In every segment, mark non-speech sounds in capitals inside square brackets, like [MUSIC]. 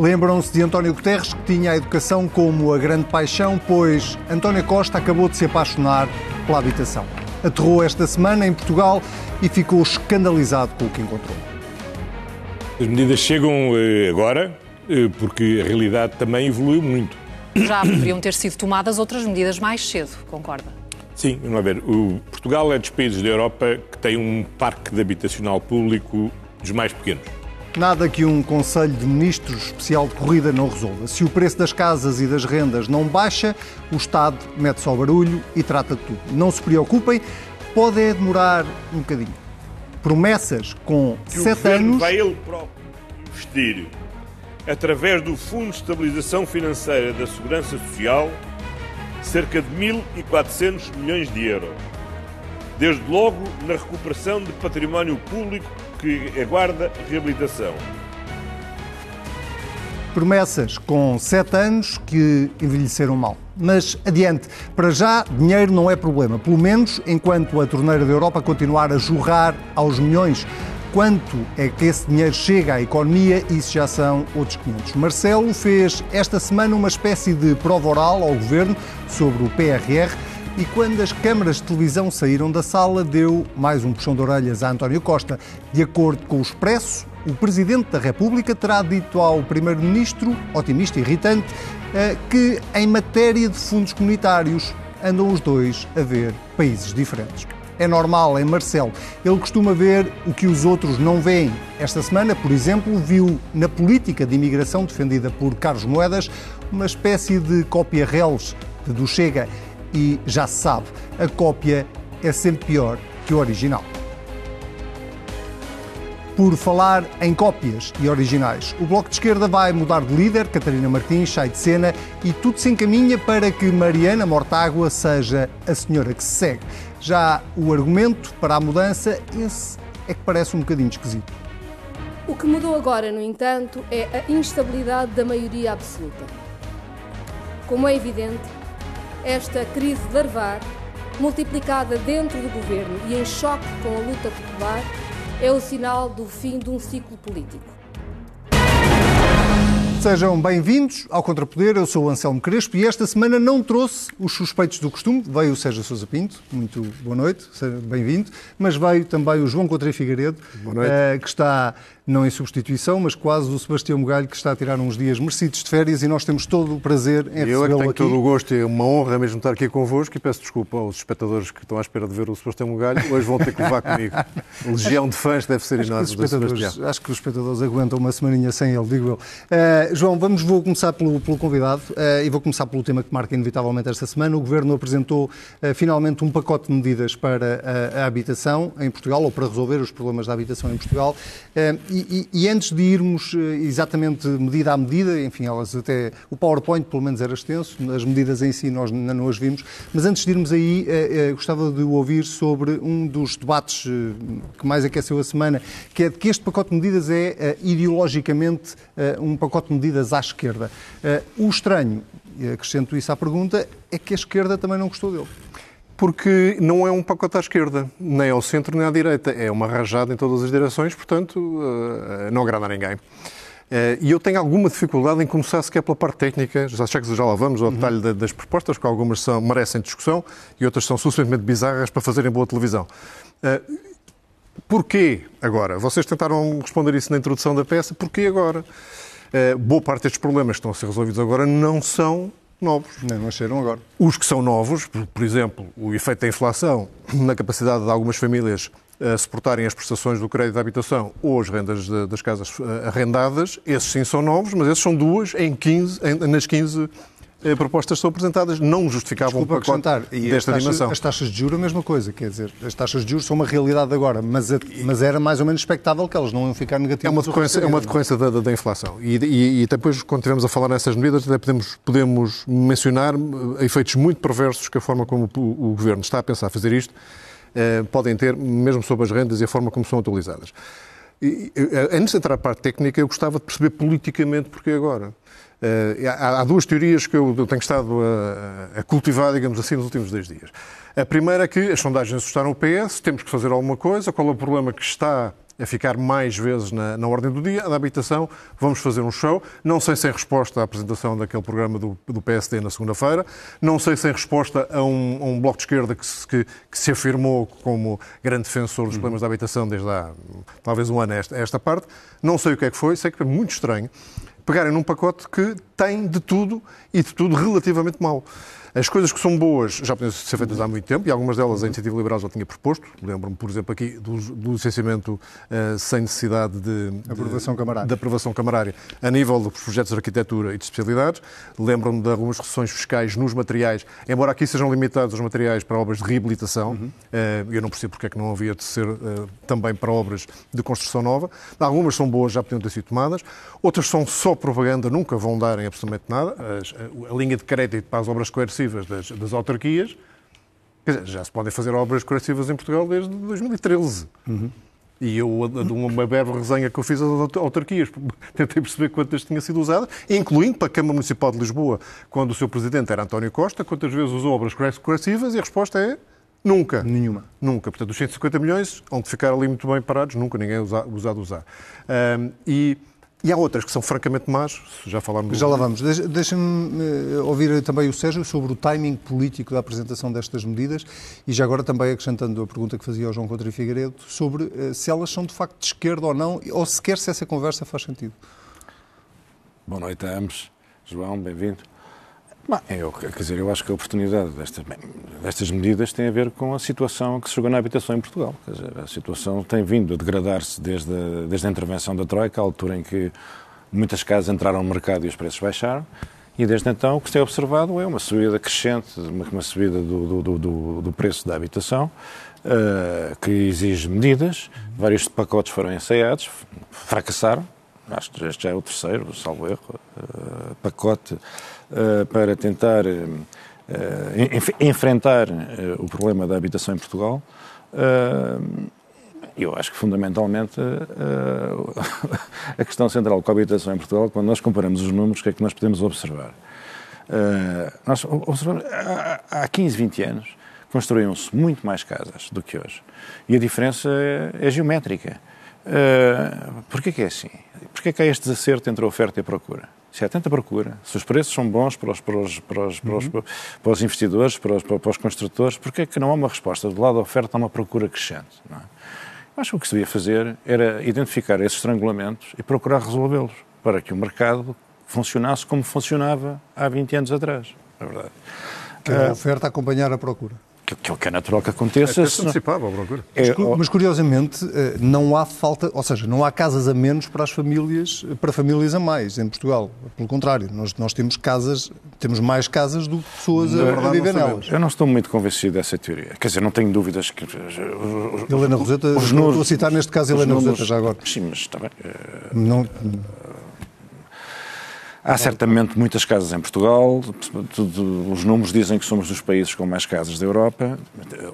Lembram-se de António Guterres, que tinha a educação como a grande paixão, pois António Costa acabou de se apaixonar pela habitação. Aterrou esta semana em Portugal e ficou escandalizado com o que encontrou. As medidas chegam eh, agora eh, porque a realidade também evoluiu muito. Já poderiam ter sido tomadas outras medidas mais cedo, concorda? Sim, vamos ver. O Portugal é dos países da Europa que tem um parque de habitacional público dos mais pequenos. Nada que um Conselho de Ministros especial de corrida não resolva. Se o preço das casas e das rendas não baixa, o Estado mete só barulho e trata de tudo. Não se preocupem, pode é demorar um bocadinho. Promessas com Que o sete anos. vai ele próprio investir, através do Fundo de Estabilização Financeira da Segurança Social, cerca de 1.400 milhões de euros. Desde logo na recuperação de património público que aguarda reabilitação. Promessas com sete anos que envelheceram mal. Mas adiante, para já, dinheiro não é problema, pelo menos enquanto a torneira da Europa continuar a jorrar aos milhões. Quanto é que esse dinheiro chega à economia, isso já são outros 500. Marcelo fez esta semana uma espécie de prova oral ao governo sobre o PRR e quando as câmaras de televisão saíram da sala, deu mais um puxão de orelhas a António Costa. De acordo com o Expresso, o Presidente da República terá dito ao Primeiro-Ministro, otimista e irritante, eh, que em matéria de fundos comunitários andam os dois a ver países diferentes. É normal em Marcelo. Ele costuma ver o que os outros não veem. Esta semana, por exemplo, viu na política de imigração defendida por Carlos Moedas uma espécie de cópia reles do Chega. E já sabe, a cópia é sempre pior que o original. Por falar em cópias e originais, o Bloco de Esquerda vai mudar de líder, Catarina Martins sai de cena e tudo se encaminha para que Mariana Mortágua seja a senhora que se segue. Já o argumento para a mudança, esse é que parece um bocadinho esquisito. O que mudou agora, no entanto, é a instabilidade da maioria absoluta. Como é evidente, esta crise larvar, multiplicada dentro do governo e em choque com a luta popular, é o sinal do fim de um ciclo político. Sejam bem-vindos ao Contrapoder, eu sou o Anselmo Crespo e esta semana não trouxe os suspeitos do costume, veio o Sérgio Sousa Pinto, muito boa noite, seja bem-vindo, mas veio também o João Coutinho Figueiredo, eh, que está não em substituição, mas quase o Sebastião Mugalho, que está a tirar uns dias merecidos de férias e nós temos todo o prazer em Eu é que recebê-lo tenho aqui. todo o gosto e é uma honra mesmo estar aqui convosco e peço desculpa aos espectadores que estão à espera de ver o Sebastião Mugalho. Hoje vão ter que levar comigo. [LAUGHS] Legião de fãs deve ser enorme do Sebastião. acho que os espectadores aguentam uma semaninha sem ele, digo eu. Eh, João, vamos, vou começar pelo, pelo convidado eh, e vou começar pelo tema que marca inevitavelmente esta semana. O Governo apresentou eh, finalmente um pacote de medidas para a, a habitação em Portugal, ou para resolver os problemas da habitação em Portugal. E, e- antes de irmos eh, exatamente medida a medida, enfim, elas até. O PowerPoint pelo menos era extenso, as medidas em si nós ainda não as vimos, mas antes de irmos aí, eh, eh, gostava de ouvir sobre um dos debates que mais aqueceu a semana, que é de que este pacote de medidas é ideologicamente um pacote de medidas à esquerda. O estranho, acrescento isso à pergunta, é que a esquerda também não gostou dele. Porque não é um pacote à esquerda, nem ao centro nem à direita. É uma rajada em todas as direções, portanto, eh, não agrada a ninguém. Eh, E eu tenho alguma dificuldade em começar sequer pela parte técnica, já sei que já lá vamos ao detalhe da- das propostas, que algumas são, merecem discussão e outras são suficientemente bizarras para fazerem boa televisão. Eh, Porquê agora? Vocês tentaram responder isso na introdução da peça. Porquê agora? Boa parte destes problemas que estão a ser resolvidos agora não são novos. Não, não nasceram agora. Os que são novos, por, exemplo, o efeito da inflação na capacidade de algumas famílias eh, suportarem as prestações do crédito de habitação ou as rendas das casas eh, arrendadas, esses sim são novos, mas esses são duas em 15, em- nas 15 eh, propostas que são apresentadas. Não justificavam Desculpa um pacote. E desta taxas, dimensão. as taxas de juros, a mesma coisa. Quer dizer, as taxas de juros são uma realidade agora, mas, a- mas era mais ou menos expectável que elas não iam ficar negativas. É uma decorrência, é uma decorrência da, da- da inflação. E, e- e depois, quando estivermos a falar nessas medidas, até podemos, podemos mencionar eh, efeitos muito perversos que a forma como o, o Governo está a pensar fazer isto eh, podem ter, mesmo sobre as rendas e a forma como são utilizadas. E, eh, antes de entrar a parte técnica, eu gostava de perceber politicamente porque agora. Eh, há, há duas teorias que eu, tenho estado a, a cultivar, digamos assim, nos últimos dois dias. A primeira é que as sondagens assustaram o PS, temos que fazer alguma coisa, qual é o problema que está a ficar mais vezes na, na, ordem do dia. A da habitação, vamos fazer um show. Não sei se em resposta à apresentação daquele programa do, do PSD na segunda-feira, não sei se em resposta a um, a um bloco de esquerda que se, que, que se, afirmou como grande defensor dos problemas da habitação desde há talvez um ano a esta, a esta parte. Não sei o que é que foi, sei que é muito estranho pegarem num pacote que tem de tudo e de tudo relativamente mau. As coisas que são boas já podem ser feitas há muito tempo e algumas delas a Iniciativa Liberal já tinha proposto. Lembro-me, por exemplo, aqui do, do licenciamento uh, sem necessidade de, de, aprovação camarária. de aprovação camarária a nível dos projetos de arquitetura e de especialidades. Lembro-me de algumas reduções fiscais nos materiais, embora aqui sejam limitados os materiais para obras de reabilitação. Uhum. Uh, eu não percebo porque é que não havia de ser uh, também para obras de construção nova. Algumas são boas, já podiam ter sido tomadas. Outras são só propaganda, nunca vão dar em absolutamente nada. As, a, a linha de crédito para as obras coercivas das, das autarquias, dizer, já se podem fazer obras corretivas em Portugal desde 2013. Uhum. E eu, uma breve resenha que eu fiz às autarquias, [LAUGHS] tentei perceber quantas tinha sido usadas, incluindo para a Câmara Municipal de Lisboa, quando o seu presidente era António Costa, quantas vezes usou obras corretivas e a resposta é nunca. Nenhuma. Nunca. Portanto, os 150 milhões, onde ficar ali muito bem parados, nunca ninguém usa, usado usar. Um, e e há outras que são francamente más, já falámos... Já lá vamos. Deixa-me eh, ouvir também o Sérgio sobre o timing político da apresentação destas medidas e já agora também acrescentando a pergunta que fazia ao João Coutinho Figueiredo sobre eh, se elas são de facto de esquerda ou não, ou sequer se essa conversa faz sentido. Boa noite a ambos. João, bem-vindo. Bom, eu, quer dizer, eu acho que a oportunidade destas, destas medidas tem a ver com a situação que se chegou na habitação em Portugal. Quer dizer, a situação tem vindo a degradar-se desde, a, desde a intervenção da Troika, à altura em que muitas casas entraram no mercado e os preços baixaram. E desde então o que se tem observado é uma subida crescente, uma, uma subida do, do, do, do, preço da habitação, uh, que exige medidas. Vários pacotes foram ensaiados, fracassaram. Acho que este já é o terceiro, salvo erro, uh, pacote uh, para tentar enfrentar o problema da habitação em Portugal. Eu acho que, fundamentalmente, [LAUGHS] a questão central com a habitação em Portugal, quando nós comparamos os números, o que é que nós podemos observar? Nós observamos, há 15, 20 anos, construíam-se muito mais casas do que hoje. E a diferença é, é geométrica. Uh, Porquê que é assim? Porquê que há este desacerto entre a oferta e a procura? Se há tanta procura, se os preços são bons para os, para os, para os, para os, uhum. para os investidores, para os, para os construtores, porquê que não há uma resposta? Do lado da oferta há uma procura crescente. Não é? Acho que o que se devia fazer era identificar esses estrangulamentos e procurar resolvê-los, para que o mercado funcionasse como funcionava há 20 anos atrás, na verdade. Que a oferta acompanhar a procura que, é que é natural que aconteça. É antecipável, procura. É, mas, mas, curiosamente, eh, não há falta, ou seja, não há casas a menos para as famílias, para famílias a mais em Portugal. Pelo contrário, nós, nós temos casas, temos mais casas do que pessoas a, verdade, a viver nelas. Eu não estou muito convencido dessa teoria. Quer dizer, não tenho dúvidas que. Helena Roseta, os números, estou a citar neste caso Helena números, Roseta já agora. Sim, mas está bem. Não, Há certamente muitas casas em Portugal, os números dizem que somos dos países com mais casas da Europa.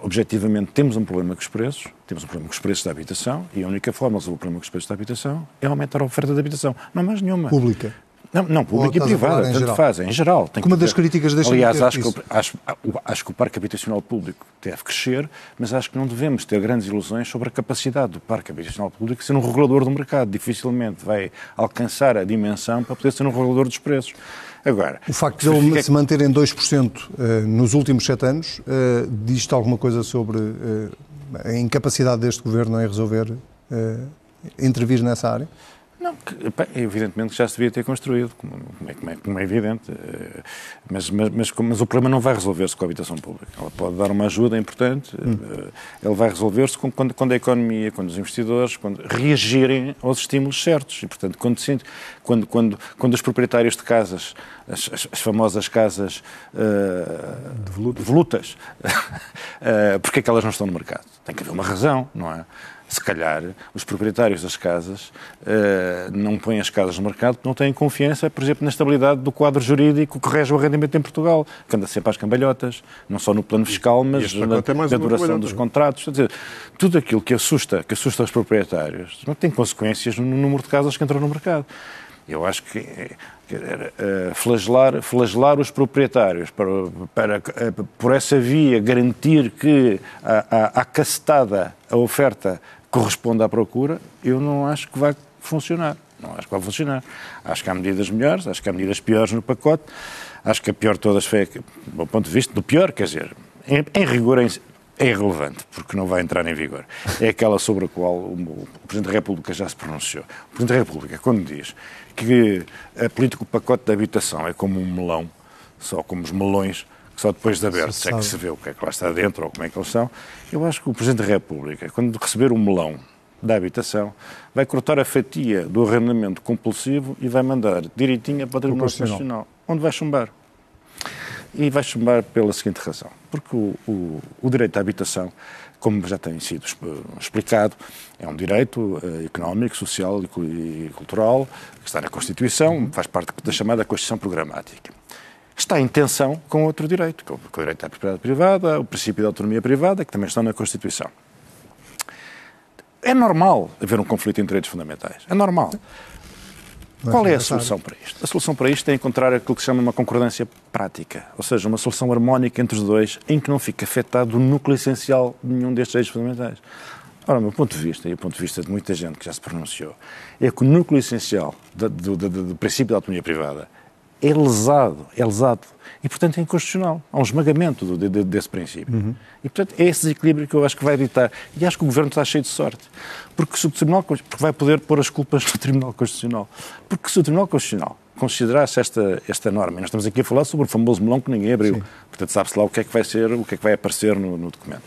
Objetivamente, temos um problema com os preços, temos um problema com os preços da habitação, e a única forma de resolver o problema com os preços da habitação é aumentar a oferta de habitação. Não mais nenhuma. Pública. Não, não pública e privada, tanto geral? faz, em geral. Tem Uma das críticas deixa Aliás, acho que, acho, acho que o parque habitacional público deve crescer, mas acho que não devemos ter grandes ilusões sobre a capacidade do parque habitacional público ser um regulador do mercado. Dificilmente vai alcançar a dimensão para poder ser um regulador dos preços. Agora, o facto de ele se manter em 2% uh, nos últimos sete anos uh, diz-te alguma coisa sobre uh, a incapacidade deste governo em resolver, intervir nessa área? Não, evidentemente já se devia ter construído, como, é, como, é, como é, evidente, eh, mas, mas, mas, mas, o problema não vai resolver-se com a habitação pública. Ela pode dar uma ajuda importante, hum. Eh, ele vai resolver-se quando, quando, a economia, quando os investidores quando reagirem aos estímulos certos. E, portanto, quando, quando, quando, quando os proprietários de casas, as, as, as famosas casas uh, de volutas, volutas uh, [LAUGHS] porque é que elas não estão no mercado? Tem que haver uma razão, não é? Se calhar, os proprietários das casas uh, não põem as casas no mercado porque não têm confiança, por exemplo, na estabilidade do quadro jurídico que rege o arrendamento em Portugal, que anda sempre às cambalhotas, não só no plano fiscal, mas na, na duração dos contratos. Dizer, tudo aquilo que assusta, que assusta os proprietários não tem consequências no número de casas que entram no mercado. Eu acho que uh, flagelar, flagelar os proprietários para, para, uh, por essa via garantir que a, a, a cacetada, a oferta corresponde à procura, eu não acho que vai funcionar. Não acho que vai funcionar. Acho que há medidas melhores, acho que há medidas piores no pacote. Acho que a pior de todas foi, do ponto de vista do pior, quer dizer, em, em rigor é irrelevante, porque não vai entrar em vigor. É aquela sobre a qual o, o Presidente da República já se pronunciou. O Presidente da República, quando diz que a política do pacote de habitação é como um melão, só como os melões, só depois de abertos é que se vê o que é que lá está dentro ou como é que eles são, eu acho que o Presidente da República, quando receber o melão da habitação, vai cortar a fatia do arrendamento compulsivo e vai mandar direitinho para o Tribunal Constitucional, onde vai chumbar. E vai chumbar pela seguinte razão, porque o, o, o direito à habitação, como já tem sido explicado, é um direito uh, económico, social e cultural que está na Constituição, faz parte da chamada Constituição Programática está em tensão com outro direito, com o direito à propriedade privada, o princípio da autonomia privada, que também estão na Constituição. É normal haver um conflito entre direitos fundamentais. É normal. Qual é a solução para isto? A solução para isto é encontrar aquilo que se chama uma concordância prática, ou seja, uma solução harmónica entre os dois, em que não fique afetado o núcleo essencial de nenhum destes direitos fundamentais. Ora, o meu ponto de vista, e o ponto de vista de muita gente que já se pronunciou, é que o núcleo essencial do, do, do, do princípio da autonomia privada é lesado, é lesado. E, portanto, é inconstitucional. Há um esmagamento do, de, desse princípio. Uhum. E, portanto, é esse desequilíbrio que eu acho que vai evitar. E acho que o Governo está cheio de sorte. Porque se o Tribunal porque vai poder pôr as culpas no [LAUGHS] Tribunal Constitucional. Porque se o Tribunal Constitucional considerasse esta, esta norma, e nós estamos aqui a falar sobre o famoso melão que ninguém abriu, Sim. portanto sabe-se lá o que é que vai ser, o que é que vai aparecer no, no documento.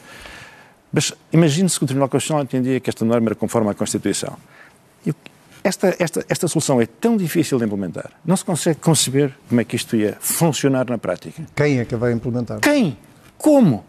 Mas imagine-se que o Tribunal Constitucional entendia que esta norma era conforme à Constituição. E esta, esta, esta solução é tão difícil de implementar. Não se consegue conceber como é que isto ia funcionar na prática. Quem é que vai implementar? Quem? Como?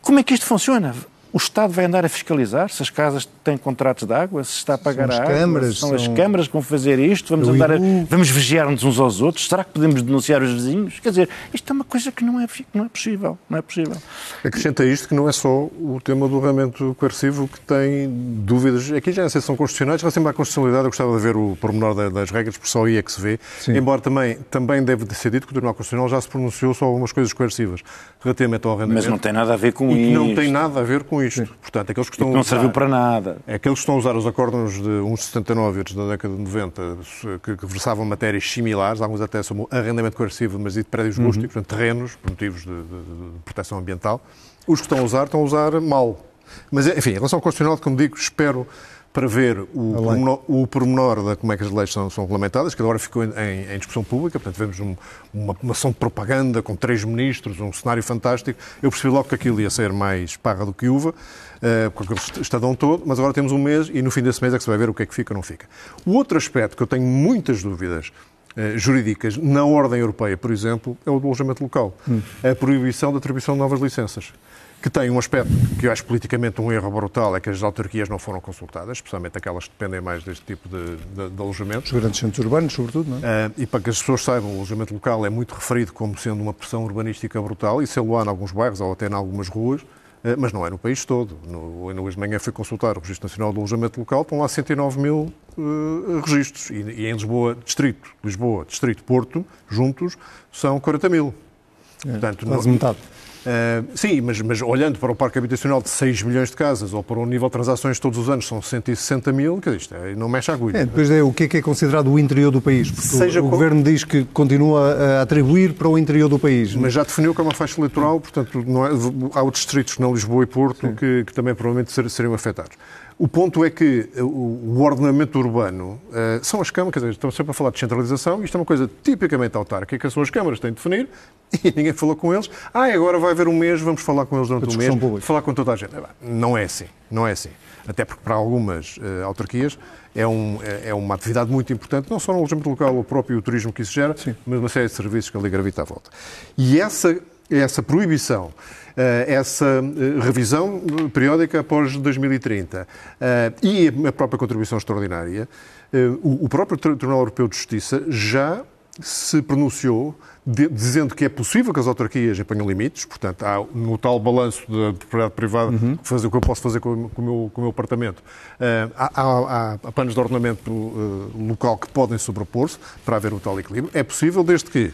Como é que isto funciona? O Estado vai andar a fiscalizar se as casas têm contratos de água, se está a pagar são a água, câmaras, são, são, as câmaras que vão fazer isto, vamos andar a, vamos vigiar-nos uns aos outros, será que podemos denunciar os vizinhos? Quer dizer, isto é uma coisa que não é, não é possível, não é possível. Acrescenta isto que não é só o tema do armamento coercivo que tem dúvidas, aqui já é a são constitucionais, relativamente à constitucionalidade eu gostava de ver o pormenor das regras, por só aí é que se vê, Sim. embora também, também deve ser dito que o Tribunal Constitucional já se pronunciou sobre algumas coisas coercivas relativamente ao arrendamento. Mas não tem nada a ver com e isto. não tem nada a ver com isto. Sim. Portanto, aqueles que estão não serviu para nada. Aqueles que estão a usar os acordos de 1,79 da década de 90, que, que, versavam matérias similares, alguns até sobre arrendamento coercivo, mas de prédios uhum. rústicos, portanto, terrenos, por motivos de, de, de, proteção ambiental. Os que estão a usar, estão a usar mal. Mas, enfim, em relação ao constitucional, como digo, espero para ver o pormenor, o pormenor de como é que as leis são, são regulamentadas, que agora ficou em, em, discussão pública, portanto vemos um, uma, uma ação de propaganda com três ministros, um cenário fantástico. Eu percebi logo que aquilo ia ser mais parra do que uva, uh, com aquele estadão todo, mas agora temos um mês e no fim desse mês é que se vai ver o que é que fica ou não fica. O outro aspecto que eu tenho muitas dúvidas uh, jurídicas na ordem europeia, por exemplo, é o do alojamento local. Hum. A proibição da atribuição de novas licenças que tem um aspecto que eu acho politicamente um erro brutal, é que as autarquias não foram consultadas, especialmente aquelas que dependem mais deste tipo de, de, de alojamentos. Os grandes centros urbanos, sobretudo, não é? Uh, e para que as pessoas saibam, o alojamento local é muito referido como sendo uma pressão urbanística brutal, e se lo há em alguns bairros ou até em algumas ruas, uh, mas não é no país todo. No, no hoje de manhã fui consultar o Registro Nacional do Alojamento Local, estão lá 109 mil uh, registros, e, e, em Lisboa, Distrito, Lisboa, Distrito, Porto, juntos, são 40 mil. É, Portanto, quase metade. Uh, sim, mas, mas, olhando para o parque habitacional de 6 milhões de casas ou para o nível de transações todos os anos são 160 mil, que isto é, não mexe a agulha. É, depois é o que é que é considerado o interior do país. Seja o, o Governo diz que continua a atribuir para o interior do país. Mas já definiu que é uma faixa eleitoral, portanto é, há outros distritos na Lisboa e Porto que, que, também provavelmente seriam afetados. O ponto é que o ordenamento urbano uh, são as câmaras, quer dizer, estamos sempre a falar de centralização, isto é uma coisa tipicamente autárquica, são as câmaras têm de definir, [LAUGHS] e ninguém falou com eles. Ah, agora vai haver um mês, vamos falar com eles durante um mês, pública. falar com toda a gente. Não é assim, não é assim. Até porque para algumas uh, autarquias é, um, é, é, uma atividade muito importante, não só no alojamento local, o próprio turismo que isso gera, Sim. mas uma série de serviços que ali gravita à volta. E essa, essa proibição eh, essa eh, revisão periódica após 2030 eh, e a própria contribuição extraordinária, o próprio Tribunal Europeu de Justiça já se pronunciou dizendo que é possível que as autarquias imponham limites, portanto, há no tal balanço da propriedade privada uhum. fazer o que eu posso fazer com, com, o, meu, com o meu apartamento. Uh, há, há, há, planos de ordenamento uh, local que podem sobrepor-se para haver o tal equilíbrio. É possível desde que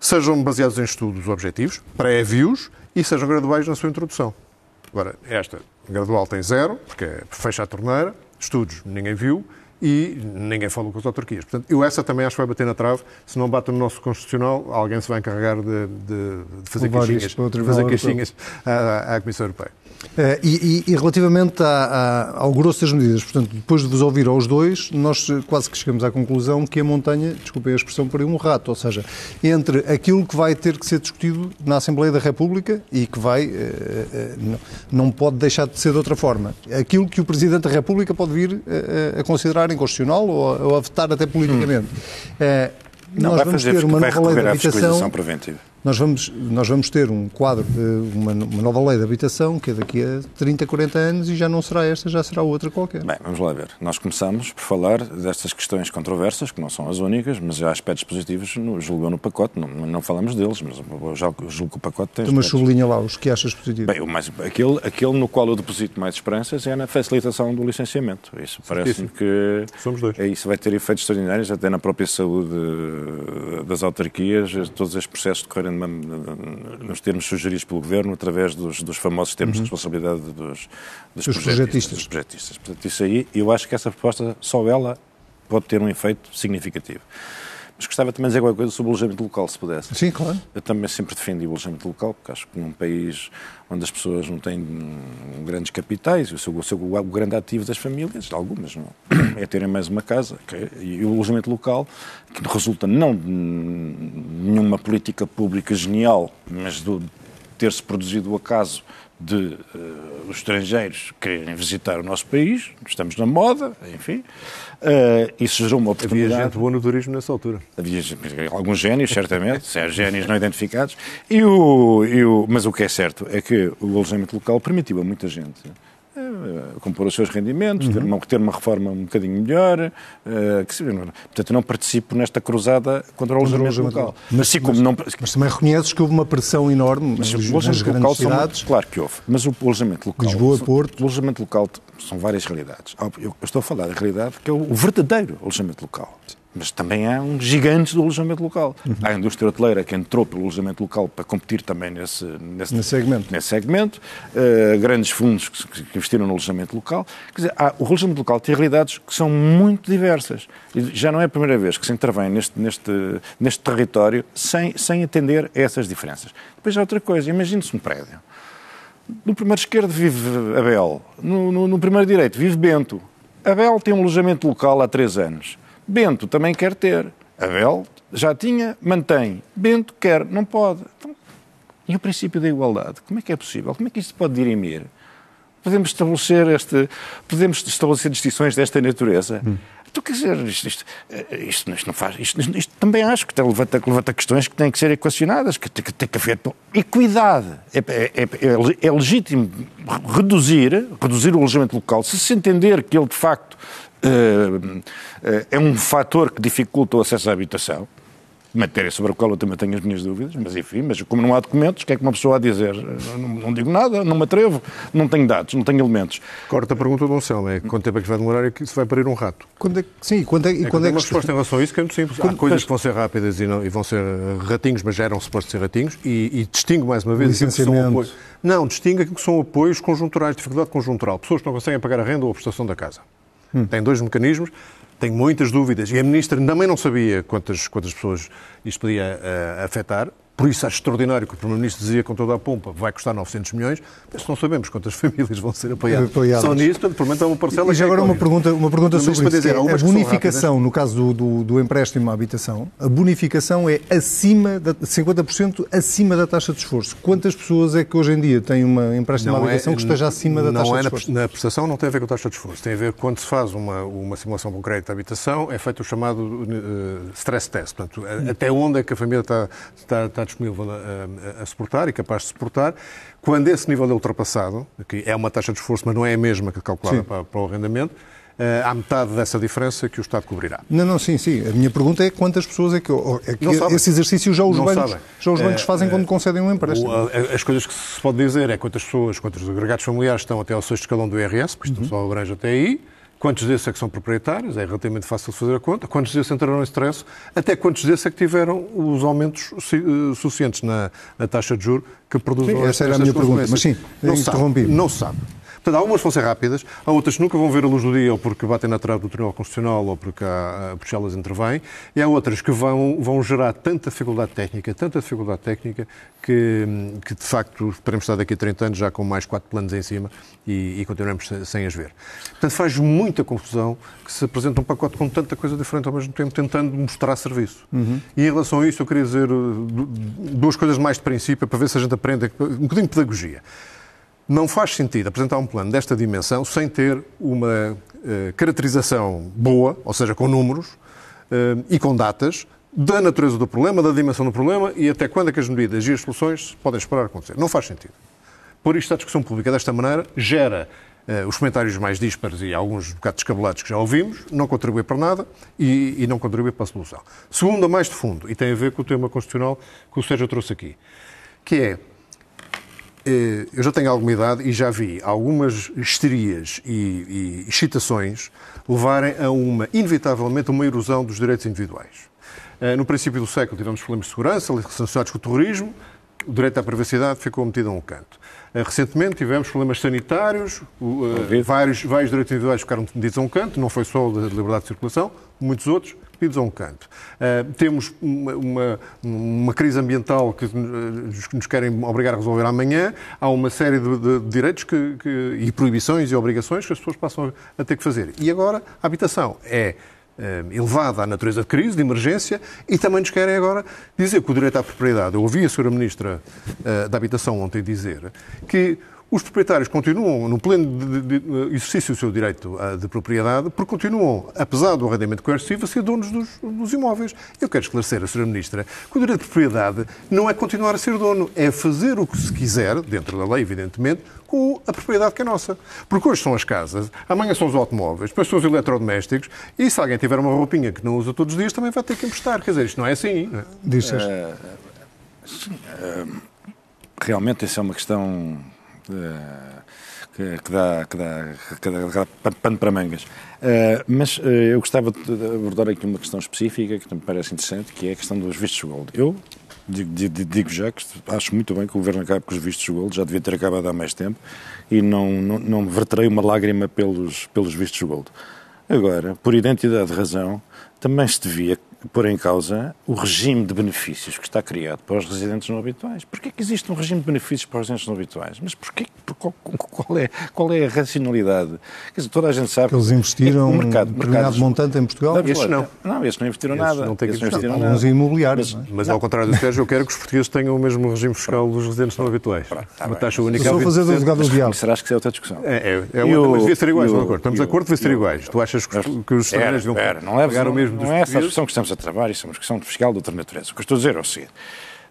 sejam baseados em estudos objetivos, prévios, e sejam graduais na sua introdução. Agora, esta gradual tem zero, porque é- fecha a torneira, estudos ninguém viu e ninguém falou com as autarquias. Portanto, eu essa também acho que vai bater na trave. Se não bate no nosso Constitucional, alguém se vai encarregar de, de- de fazer queixinhas, de fazer queixinhas à, à Comissão Europeia. Eh, e, e- relativamente à- à- ao grosso das medidas, portanto, depois de vos ouvir aos dois, nós quase que chegamos à conclusão que a montanha, desculpem a expressão, pariu um rato, ou seja, entre aquilo que vai ter que ser discutido na Assembleia da República e que vai, eh, eh, não, não pode deixar de ser de outra forma, aquilo que o Presidente da República pode vir a considerar inconstitucional ou a, ou a vetar até politicamente. Eh, Não, nós vai vamos fazer, ter uma vai nova lei de habitação preventiva. Nós vamos, nós vamos ter um quadro, de uma, uma nova lei de habitação que é daqui a 30, 40 anos e já não será esta, já será outra qualquer. Bem, vamos lá ver. Nós começamos por falar destas questões controversas, que não são as únicas, mas há aspectos positivos, no, julgou no pacote, não, não falamos deles, mas eu já julgo que o pacote tem Então, mas aspectos. sublinha lá os que achas positivos. Bem, o mais, aquele, aquele no qual eu deposito mais esperanças é na facilitação do licenciamento. Isso parece-me que Somos dois. é isso vai ter efeitos extraordinários até na própria saúde eh, das autarquias, todos estes processos decorrem de uma- nos termos sugeridos pelo Governo através dos, dos famosos termos de responsabilidade dos, dos, Dos projetistas. dos projetistas. Portanto, isso aí, eu acho que essa proposta, só ela, pode ter um efeito significativo. Mas gostava também de dizer alguma coisa sobre o alojamento local, se pudesse. Sim, claro. Eu também sempre defendi o alojamento local, porque acho que num país onde as pessoas não têm grandes capitais, o, seu, o, seu, o grande ativo das famílias, de algumas, não, é terem mais uma casa. é- e o alojamento local, que resulta não de hum, nenhuma política pública genial, mas do ter-se produzido o acaso de eh, os estrangeiros quererem visitar o nosso país, estamos na moda, enfim, eh, isso gerou uma Havia oportunidade. gente boa no turismo nessa altura. Havia alguns génios, certamente, génios não identificados, e o, e o- mas o que é certo é que o alojamento local permitiu a muita gente compor os seus rendimentos, ter, uma, ter uma reforma um bocadinho melhor. eh, que portanto, eu não participo nesta cruzada contra o alojamento local. Mas, assim como não, Mas também reconheces que houve uma pressão enorme mas nas, o nas grandes local são, cidades. claro que houve, mas o alojamento local, Lisboa, são- Porto. o alojamento local são várias realidades. Eu, estou a falar da realidade que é o verdadeiro alojamento local. Mas também há um gigante do alojamento local. Uhum. Há a indústria hoteleira que entrou pelo alojamento local para competir também nesse, nesse, Nesse segmento. nesse segmento. Uh, grandes fundos que, que investiram no alojamento local. Quer dizer, há- o alojamento local tem realidades que são muito diversas. E já não é a primeira vez que se intervém neste, neste, neste território sem, sem atender a essas diferenças. Depois há outra coisa. Imagine-se um prédio. No primeiro esquerdo vive Abel. No, no- no primeiro direito vive Bento. Abel tem um alojamento local há três anos. Bento também quer ter. Abel já tinha, mantém. Bento quer, não pode. Então, e o princípio da igualdade? Como é que é possível? Como é que isto se pode dirimir? Podemos estabelecer, este, podemos estabelecer distinções desta natureza? Então, quer dizer, isto, isto, isto- isto não faz. Isto, isto- também acho que levanta, levanta questões que têm que ser equacionadas, que tem, que tem que haver equidade. É, é- é- é legítimo reduzir, reduzir o alojamento local, se se entender que ele, de facto, é um fator que dificulta o acesso à habitação. Matéria sobre a qual eu também tenho as minhas dúvidas, mas enfim, mas como não há documentos, o que é que uma pessoa há a dizer? Não, não digo nada, não me atrevo, não tenho dados, não tenho elementos. Corta a pergunta do Anselmo, é quanto tempo é que vai demorar e que se vai parir um rato? Quando é que- sim, quando é, e É quando é uma que resposta em relação a isso que é muito simples. Há coisas que vão ser rápidas e, não- e vão ser eh, ratinhos, mas já eram supostos ser ratinhos, e, e distingo mais uma vez aquilo que são Licenciamento. apoios. Não, distingo aquilo que são apoios conjunturais, dificuldade conjuntural. Pessoas que não conseguem pagar a renda ou a prestação da casa. Tem dois mecanismos, tenho muitas dúvidas, e a Ministra também não sabia quantas, quantas pessoas isto podia eh, afetar. Por isso acho extraordinário que o Primeiro-Ministro dizia com toda a pompa vai custar 900 milhões, mas não sabemos quantas [LAUGHS] famílias vão ser apoiadas. Apoiadas. Só nisso, portanto, provavelmente é uma parcela E já é agora uma incógnita. pergunta, uma pergunta Mas sobre isso. dizer, é há a são bonificação, no caso do, do, do empréstimo à habitação, a bonificação é acima, da, 50% acima da taxa de esforço. Quantas pessoas é que hoje em dia têm uma empréstimo à habitação que esteja acima da não taxa é de na, esforço? na prestação não tem a ver com a taxa de esforço. Tem a ver quando se faz uma, uma simulação com crédito de habitação, é feito o chamado eh, stress test. Portanto, a- até onde é que a família está, está, está disponível a, a- a suportar e capaz de suportar. Quando esse nível é ultrapassado, que é uma taxa de esforço, mas não é a mesma que calculada para, para o arrendamento, eh, há metade dessa diferença que o Estado cobrirá. Não, não, sim, sim. A minha pergunta é quantas pessoas é que, é que esse exercício já os Não bancos, sabem. já os bancos Eh, fazem eh, quando concedem um empréstimo. As coisas que se pode dizer é quantas pessoas, quantos agregados familiares estão até ao sexto escalão do IRS, porque isto só abrange até aí, quantos desses é que são proprietários, é relativamente fácil fazer a conta, quantos desses entraram em stress, até quantos desses é que tiveram os aumentos eh, suficientes na, na taxa de juros que produzem essa era a minha pergunta, mas sim, não interrompi. Sabe, não se sabe. Portanto, algumas vão ser rápidas, há outras que nunca vão ver a luz do dia ou porque batem na trave do Tribunal Constitucional ou porque, há, porque elas intervêm, e há outras que vão, vão gerar tanta dificuldade técnica, tanta dificuldade técnica, que, que de facto esperemos estar daqui a 30 anos já com mais quatro planos em cima e, e continuamos sem as ver. Portanto, faz muita confusão que se apresenta um pacote com tanta coisa diferente ao mesmo tempo, tentando mostrar serviço. Uhum. E em relação a isso, eu queria dizer uh, duas coisas mais de princípio para ver se a gente aprende um bocadinho de pedagogia. Não faz sentido apresentar um plano desta dimensão sem ter uma uh, caracterização boa, ou seja, com números uh, e com datas, da natureza do problema, da dimensão do problema e até quando é que as medidas e as soluções podem esperar acontecer. Não faz sentido. Por isto, a discussão pública desta maneira gera uh, os comentários mais díspares e alguns bocados descabelados que já ouvimos, não contribui para nada e, e não contribui para a solução. Segundo, a mais de fundo, e tem a ver com o tema constitucional que o Sérgio trouxe aqui, que é eu já tenho alguma idade e já vi algumas histerias e, e excitações levarem a uma, inevitavelmente, uma erosão dos direitos individuais. Eh, no princípio do século tivemos problemas de segurança relacionados com o terrorismo, o direito à privacidade ficou metido a um canto. Eh, recentemente tivemos problemas sanitários, vários, vários direitos individuais ficaram metidos a um canto, não foi só da liberdade de circulação, muitos outros pedidos a um canto. Uh, temos uma, uma, uma, crise ambiental que nos querem obrigar a resolver amanhã. Há uma série de, de direitos que, que, e proibições e obrigações que as pessoas passam a ter que fazer. E agora a habitação é eh, elevada à natureza de crise, de emergência, e também nos querem agora dizer que o direito à propriedade. Eu ouvi a Sra. Ministra uh, da Habitação ontem dizer que os proprietários continuam no pleno de, de, de exercício do seu direito ah, de propriedade, porque continuam, apesar do arrendamento coercivo, a ser donos dos, dos, imóveis. Eu quero esclarecer a Sra. Ministra que o direito de propriedade não é continuar a ser dono, é fazer o que se quiser, dentro da lei, evidentemente, com a propriedade que é nossa. Porque hoje são as casas, amanhã são os automóveis, depois são os eletrodomésticos, e se alguém tiver uma roupinha que não usa todos os dias, também vai ter que emprestar. Quer dizer, isto não é assim. Não é? Diz uh, uh, realmente, essa é uma questão que, que, dá, que, dá, que dá pano para mangas. Uh, mas uh, eu gostava de abordar aqui uma questão específica que me parece interessante, que é a questão dos vistos gold. Eu digo, digo, digo, já que acho muito bem que o Governo acabe com os vistos gold, já devia ter acabado há mais tempo, e não, não, não verterei uma lágrima pelos, pelos vistos gold. Agora, por identidade de razão, também se devia pôr em causa o regime de benefícios que está criado para os residentes não habituais. Porquê que existe um regime de benefícios para os residentes não habituais? Mas porquê, qual, qual, é, qual é a racionalidade? Quer dizer, toda a gente sabe... Que eles investiram é um mercado, um determinado montante em Portugal? Não, estes não. Não, estes não investiram estes nada. Não têm que investir. Alguns imobiliários. Mas, é? mas ao contrário do Sérgio, eu quero que os portugueses tenham o mesmo regime fiscal dos residentes não habituais. Pronto, tá uma taxa única. Só fazer do advogado do diabo. Serás que isso é outra discussão? É, é, é outra, mas devia ser iguais, estamos de acordo. Estamos de acordo, devia ser iguais. Tu achas que os estrangeiros vão pagar o mesmo dos Não é essa a discussão que estamos a trabalhar, isso é uma discussão fiscal de outra natureza. O que eu estou a dizer é o seguinte.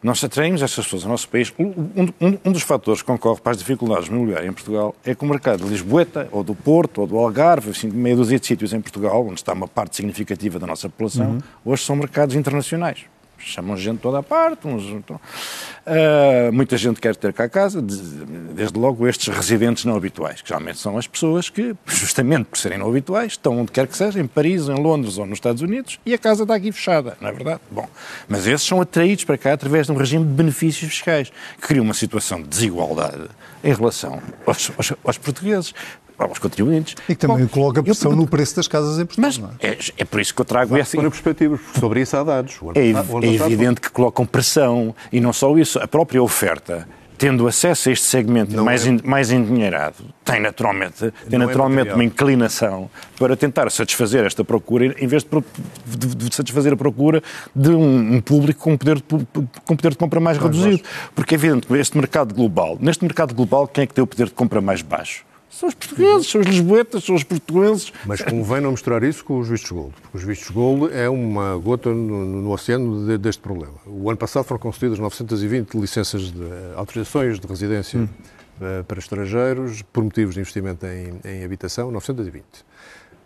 Nós atraímos essas pessoas ao nosso país. Um, um, um, dos fatores que concorre para as dificuldades imobiliárias em Portugal é que o mercado de Lisboeta, ou do Porto, ou do Algarve, assim, meia dúzia de sítios em Portugal, onde está uma parte significativa da nossa população, uhum. hoje são mercados internacionais chamam gente de toda a parte, uns, uh, muita gente quer ter cá a casa, desde logo estes residentes não habituais, que geralmente são as pessoas que, justamente por serem não habituais, estão onde quer que seja, em Paris, em Londres ou nos Estados Unidos, e a casa está aqui fechada, não é verdade? Bom, mas esses são atraídos para cá através de um regime de benefícios fiscais, que cria uma situação de desigualdade em relação aos, aos, aos portugueses aos contribuintes. E que também Bom, coloca pressão pergunto, no preço das casas em Portugal. Mas é? é, é, por isso que eu trago essa... Para perspectivas, sobre isso há dados. É, é evidente que colocam pressão, e não só isso, a própria oferta tendo acesso a este segmento mais, é... mais endinheirado, tem naturalmente, tem é naturalmente é uma inclinação para tentar satisfazer esta procura, em vez de, de, de satisfazer a procura de um, um, público com poder de, com poder de compra mais reduzido. Porque é evidente que este mercado global, neste mercado global, quem é que tem o poder de compra mais baixo? São os portugueses, são os lisboetas, são os portugueses. Mas convém não misturar isso com os vistos gold, porque os vistos gold é uma gota no, no oceano de, deste problema. O ano passado foram concedidas 920 licenças de autorizações de residência hum. uh, para estrangeiros por motivos de investimento em, em habitação, 920.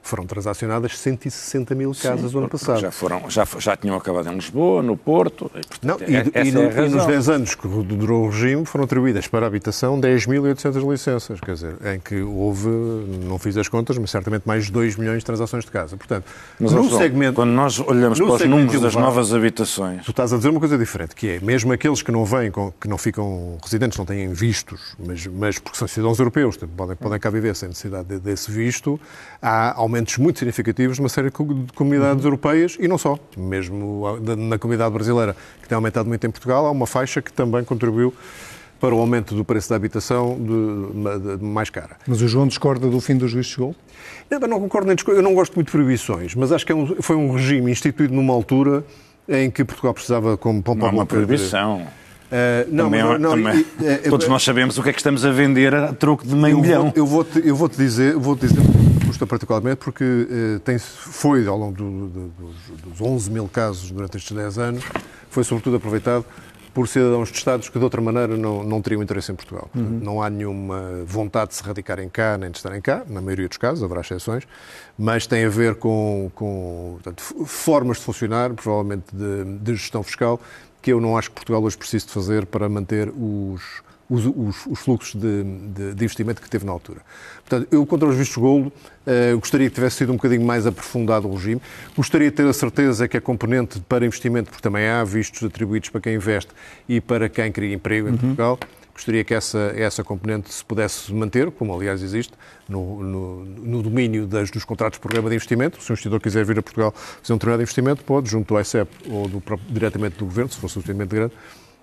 Foram transacionadas 160 mil casas Sim, no ano passado. Já, foram, já, já tinham acabado em Lisboa, no Porto. E, portanto, não, e, é, e, no, é e, nos 10 anos que durou o regime foram atribuídas para a habitação 10.800 licenças, quer dizer, em que houve, não fiz as contas, mas certamente mais de 2 milhões de transações de casa. Portanto, mas, no segmento, quando nós olhamos para os números das novas habitações... Tu estás a dizer uma coisa diferente, que é, mesmo aqueles que não vêm, que não ficam residentes, não têm vistos, mas, mas porque são cidadãos europeus, podem, podem cá viver sem necessidade desse visto, há aumentos muito significativos numa série de comunidades uhum. europeias e não só. Mesmo na comunidade brasileira, que tem aumentado muito em Portugal, há uma faixa que também contribuiu para o aumento do preço da habitação de, de mais cara. Mas o João discorda do fim do juiz chegou? Eu não concordo nem discordo. Eu não gosto muito de proibições, mas acho que é um, foi um regime instituído numa altura em que Portugal precisava, como pão para Não é uma proibição. De, Uh, não, também, não, não, também. Uh, Todos nós sabemos o que é que estamos a vender a troco de meio eu milhão. Vou, eu vou-te eu vou -te dizer, vou -te dizer custa particularmente porque uh, tem, foi, ao longo do, do, dos, dos 11 mil casos durante estes 10 anos, foi sobretudo aproveitado por cidadãos de Estados que de outra maneira não, não teriam interesse em Portugal. Uhum. Não há nenhuma vontade de se radicarem cá nem de estarem cá, na maioria dos casos, haverá exceções, mas tem a ver com, com portanto, formas de funcionar, provavelmente de, de gestão fiscal, que eu não acho que Portugal hoje precise de fazer para manter os, os, os, os fluxos de, de, de, investimento que teve na altura. Portanto, eu, contra os vistos gold, uh, gostaria que tivesse sido um bocadinho mais aprofundado o regime. Gostaria de ter a certeza que a componente para investimento, porque também há vistos atribuídos para quem investe e para quem cria emprego em uhum. Portugal, Gostaria que essa, essa componente se pudesse manter, como aliás existe, no, no, no domínio das, dos contratos de programa de investimento. Se um investidor quiser vir a Portugal fazer um determinado investimento, pode, junto ao ICEP ou do, diretamente do Governo, se for suficientemente grande,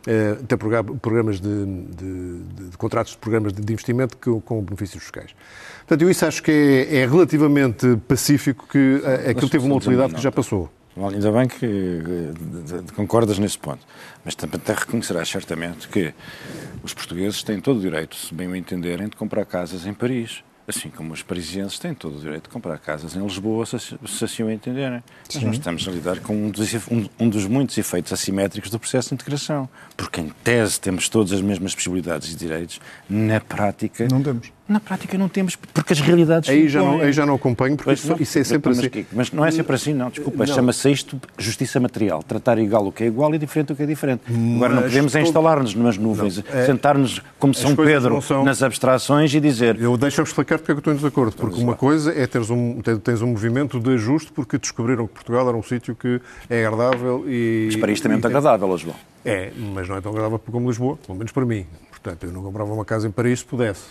eh, ter programas de, de, de, de, contratos de programas de, investimento que, com benefícios fiscais. Portanto, eu isso acho que é, é relativamente pacífico que eh, aquilo teve uma utilidade que já passou. Ainda bem que concordas nesse ponto. Mas também reconhecerás certamente que os portugueses têm todo o direito, se bem o entenderem, de comprar casas em Paris. Assim como os parisienses têm todo o direito de comprar casas em Lisboa, se, se assim o entenderem. Mas nós estamos a lidar com um dos, um, um dos, muitos efeitos assimétricos do processo de integração. Porque, em tese, temos todas as mesmas possibilidades e direitos. Na prática. Não temos. Na prática não temos, porque as realidades... Aí já não, aí já não acompanho, porque isso, não, isso, é sempre mas, assim. Mas não é sempre assim, não, desculpa. Chama-se isto justiça material. Tratar igual o que é igual e diferente o que é diferente. Mas Agora não podemos é instalar-nos numas nuvens, é, sentar-nos como São Pedro são... nas abstrações e dizer... Eu deixo-me explicar porque é que eu estou em desacordo. Porque uma coisa é teres um, tens um movimento de ajuste porque descobriram que Portugal era um sítio que é agradável e... Mas para isto é muito agradável, Lisboa. É, mas não é tão agradável como Lisboa, pelo menos para mim. Portanto, eu não comprava uma casa em Paris se pudesse.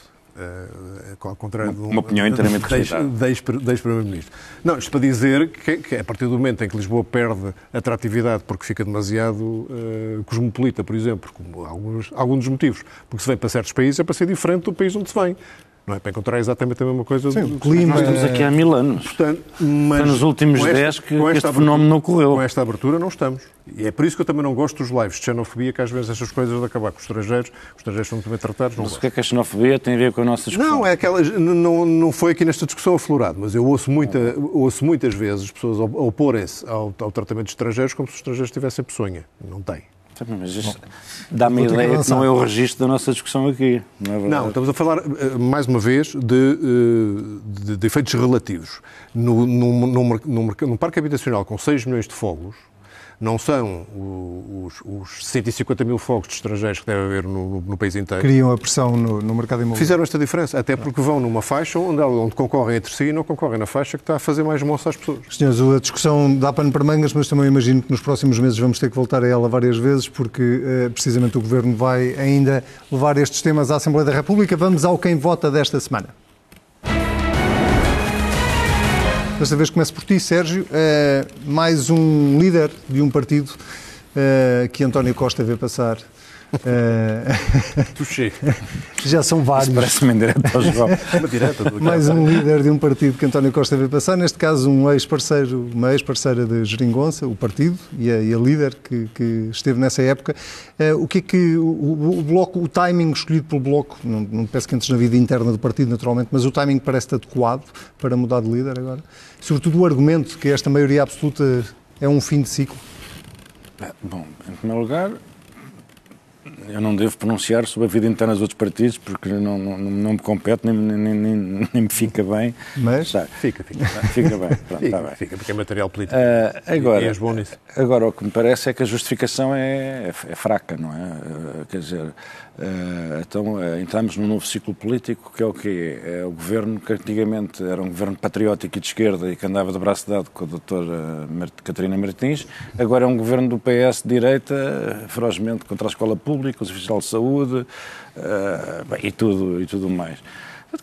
Ao contrário uma, de um, uma opinião inteiramente [LAUGHS] respeitável. Deixe Primeiro-Ministro. Não, isto para dizer que, que, a partir do momento em que Lisboa perde atratividade porque fica demasiado uh, cosmopolita, por exemplo, como alguns, alguns dos motivos, porque se vem para certos países é para ser diferente do país onde se vem não é para encontrar exatamente a mesma coisa. Sim, o clima. Nós estamos aqui há mil anos. Portanto, mas nos últimos esta, dez que este abertura, fenómeno ocorreu. Com esta abertura não estamos. E é por isso que eu também não gosto dos lives de xenofobia, que às vezes estas coisas de acabar com os estrangeiros, os estrangeiros são muito bem tratados. Não mas o que é que a xenofobia tem a ver com a nossa discussão? Não, é aquela, não, não foi aqui nesta discussão aflorado, mas eu ouço, muita, ouço muitas vezes pessoas oporem-se ao, ao tratamento de estrangeiros como se os estrangeiros tivessem peçonha. Não tem. Mas dá-me a ideia que não é o registro da nossa discussão aqui. Não, é não estamos a falar, eh, mais uma vez, de, eh, de, de efeitos relativos. No, no, no, no, parque habitacional com 6 milhões de fogos, não são os, os 150 mil fogos de estrangeiros que deve haver no, no país inteiro. Criam a pressão no, no mercado imobiliário. Fizeram esta diferença, até porque vão numa faixa onde, onde concorrem entre si e não concorrem na faixa que está a fazer mais moça às pessoas. Senhores, a discussão dá pano para mangas, mas também imagino que nos próximos meses vamos ter que voltar a ela várias vezes, porque eh, precisamente o Governo vai ainda levar estes temas à Assembleia da República. Vamos ao quem vota desta semana. Desta vez começo por ti, Sérgio. Uh, mais um líder de um partido uh, que António Costa vê passar. Uh... Já são vários. Parece-me direto ao João. Mais um líder de um partido que António Costa vê passar, neste caso um ex-parceiro, uma ex-parceira de Geringonça, o partido, e a, e a líder que, que, esteve nessa época. Uh, o que é que o, o, Bloco, o timing escolhido pelo Bloco, não, não peço que antes na vida interna do partido naturalmente, mas o timing parece adequado para mudar de líder agora? Sobretudo o argumento que esta maioria absoluta é um fim de ciclo. Bom, em primeiro lugar, Eu não devo pronunciar sobre a vida interna dos outros partidos porque não, não, não me compete, nem, nem, nem, nem, me fica bem. Mas fica, fica. Fica bem, pronto, [LAUGHS] fica, bem. Fica, porque é material político. Uh, agora, e bom nisso. agora, o que me parece é que a justificação é, é fraca, não é? Uh, quer dizer, uh, então entramos num novo ciclo político que é o quê? É o governo que antigamente era um governo patriótico e de esquerda e que andava de braço dado com a doutora Catarina Martins, agora é um governo do PS de direita, ferozmente contra a escola pública, os oficiais de saúde bem, e, tudo, e tudo mais.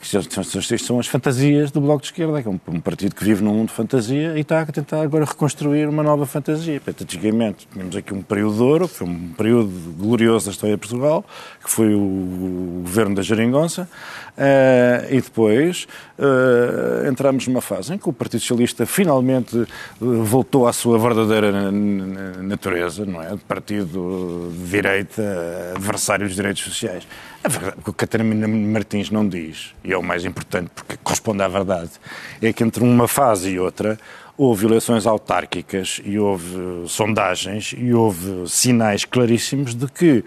Isto são as fantasias do Bloco de Esquerda, que é um, partido que vive num mundo de fantasia e está a tentar agora reconstruir uma nova fantasia. Antigamente tínhamos aqui um período de ouro, foi um período glorioso da história de Portugal, que foi o governo da Jeringonça, Uh, e depois uh, entramos numa fase em que o Partido Socialista finalmente uh, voltou à sua verdadeira natureza, não é? Partido de direita, adversário dos direitos sociais. A verdade, o que a Catarina Martins não diz, e é o mais importante porque corresponde à verdade, é que entre uma fase e outra houve eleições autárquicas e houve sondagens e houve sinais claríssimos de que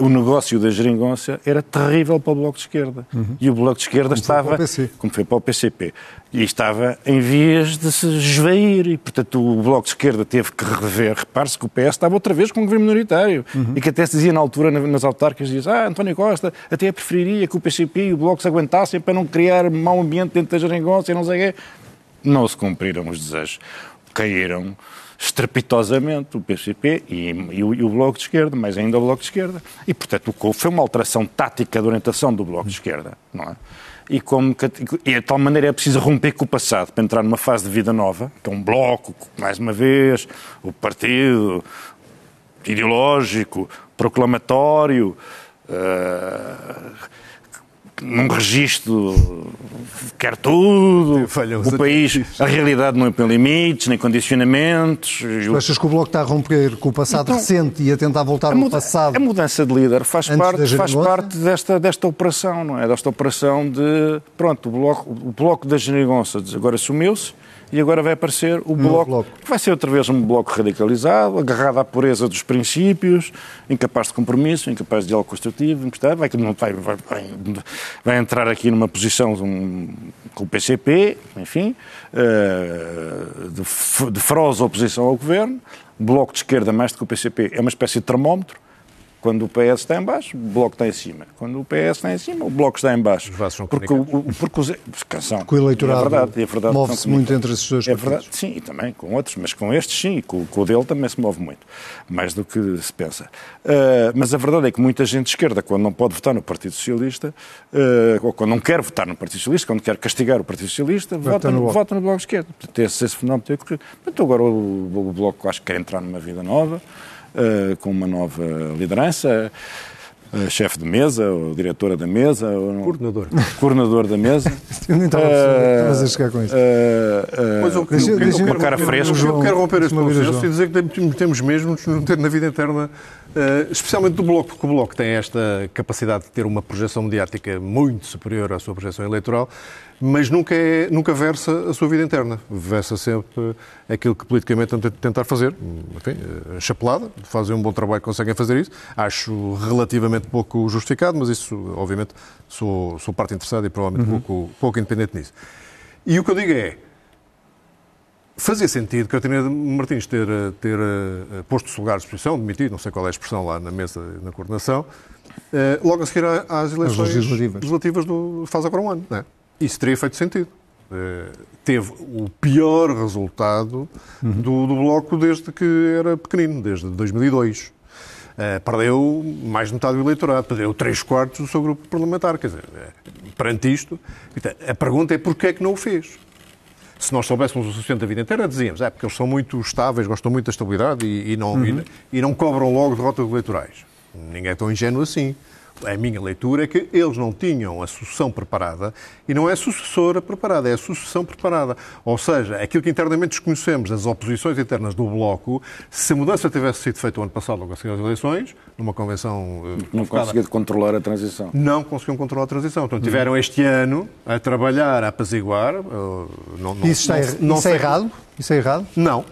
o negócio da geringonça era terrível para o Bloco de Esquerda. Uhum. E o Bloco de Esquerda como estava, como foi para o PCP, e estava em vias de se esvair. E, portanto, o Bloco de Esquerda teve que rever. Repare-se que o PS estava outra vez com um governo minoritário. Uhum. E que até se dizia na altura, nas autárquicas, dizia ah, António Costa até preferiria que o PCP e o Bloco se aguentassem para não criar mau ambiente dentro da geringonça e não sei o quê. Não se cumpriram os desejos. Caíram estrepitosamente o PCP e, e, o, e, o, Bloco de Esquerda, mas ainda o Bloco de Esquerda. E, portanto, o foi uma alteração tática de orientação do Bloco de Esquerda, não é? E, como, e de tal maneira é preciso romper com o passado para entrar numa fase de vida nova, que é um bloco, mais uma vez, o partido ideológico, proclamatório, uh, num registro quer tudo, o país, a realidade não tem limites, nem condicionamentos. Tu achas que o Bloco está a romper com o passado então, recente e a tentar voltar ao passado? A mudança de líder faz parte, faz parte desta, desta operação, não é? Desta operação de, pronto, o Bloco, o bloco da Genigonça agora sumiu-se, e agora vai aparecer o bloco, bloco, que vai ser outra vez um bloco radicalizado, agarrado à pureza dos princípios, incapaz de compromisso, incapaz de diálogo construtivo, vai, vai, vai, vai, entrar aqui numa posição um, com o PCP, enfim, uh, de, de feroz oposição ao governo, bloco de esquerda mais do que o PCP é uma espécie de termómetro, quando o PS está em baixo, o Bloco está em cima. Quando o PS está em cima, o Bloco está em baixo. Os vasos são porque, o, porque os, são, porque o eleitorado é verdade, é verdade, move-se muito entre esses dois é verdade, Sim, e também com outros, mas com estes sim, e com, com, o dele também se move muito, mais do que se pensa. Uh, mas a verdade é que muita gente de esquerda, quando não pode votar no Partido Socialista, uh, ou quando não quer votar no Partido Socialista, quando quer castigar o Partido Socialista, vota no, vota no Bloco de Esquerda. Portanto, esse, esse fenómeno tem ocorrido. Portanto, agora o, o Bloco acho que quer entrar numa vida nova, uh, com uma nova liderança chefe de mesa, ou diretora da mesa, ou coordenador, [LAUGHS] coordenador da mesa. [LAUGHS] eu nem estava uh, a chegar com isso. Uh, uh, pois eu, deixa, deixa, uma cara fresca. Eu quero romper este processo e dizer que temos mesmo na vida interna, uh, especialmente do Bloco, porque o Bloco tem esta capacidade de ter uma projeção mediática muito superior à sua projeção eleitoral mas nunca, é, nunca versa a sua vida interna. Versa sempre aquilo que politicamente tentam tentar fazer. Enfim, eh, chapelada, fazem um bom trabalho, conseguem fazer isso. Acho relativamente pouco justificado, mas isso, obviamente, sou, sou parte interessada e provavelmente uhum. pouco, pouco independente nisso. E o que eu digo é, Fazia sentido Catarina Martins ter, ter uh, posto o seu lugar à disposição, demitido, não sei qual é a expressão lá na mesa, na coordenação, uh, logo a seguir às eleições legislativas. legislativas do faz agora um ano. Não é? Isso teria feito sentido. Uh, teve o pior resultado uhum. do, do, Bloco desde que era pequenino, desde 2002. Uh, eh, perdeu mais de metade do eleitorado, perdeu três quartos do seu grupo parlamentar. Quer dizer, uh, perante isto, então, a pergunta é porquê é que não o fez? Se nós soubéssemos o suficiente da vida inteira, dizíamos, é porque eles são muito estáveis, gostam muito da estabilidade e, e não, uhum. e, e não cobram logo derrotas eleitorais. Ninguém é tão ingênuo assim a minha leitura é que eles não tinham a sucessão preparada e não é a sucessora preparada, é a sucessão preparada. Ou seja, aquilo que internamente desconhecemos das oposições internas do Bloco, se a mudança tivesse sido feita o ano passado, logo a seguir às eleições, numa convenção. Eh, não conseguiram controlar a transição. Não conseguiram controlar a transição. Então tiveram este ano a trabalhar, a apaziguar. Eh, não, não, isso está, não, não isso é errado? Isso é errado? Não.